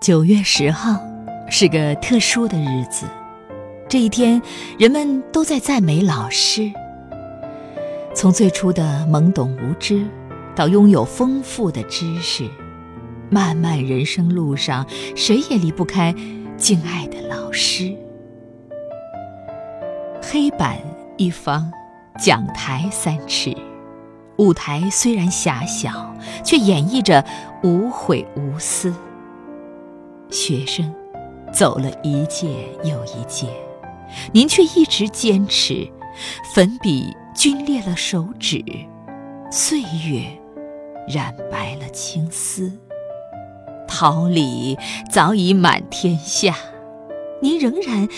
九月十号是个特殊的日子，这一天，人们都在赞美老师。从最初的懵懂无知，到拥有丰富的知识，漫漫人生路上，谁也离不开敬爱的老师。黑板一方，讲台三尺，舞台虽然狭小，却演绎着无悔无私。学生走了一届又一届，您却一直坚持。粉笔皲裂了手指，岁月染白了青丝。桃李早已满天下，您仍然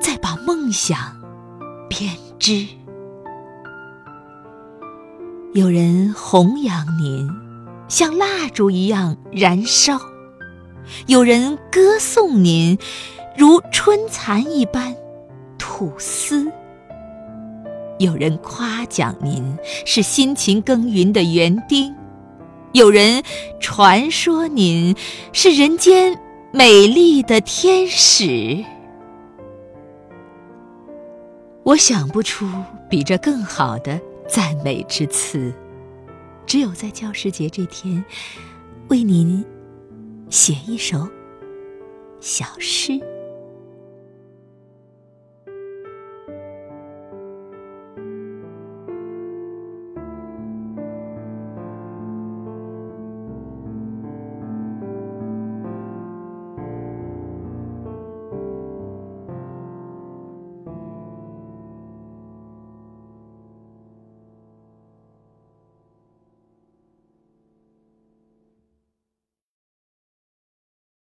在把梦想编织。有人弘扬您，像蜡烛一样燃烧。有人歌颂您，如春蚕一般吐丝；有人夸奖您是辛勤耕耘的园丁；有人传说您是人间美丽的天使。我想不出比这更好的赞美之词，只有在教师节这天，为您。写一首小诗。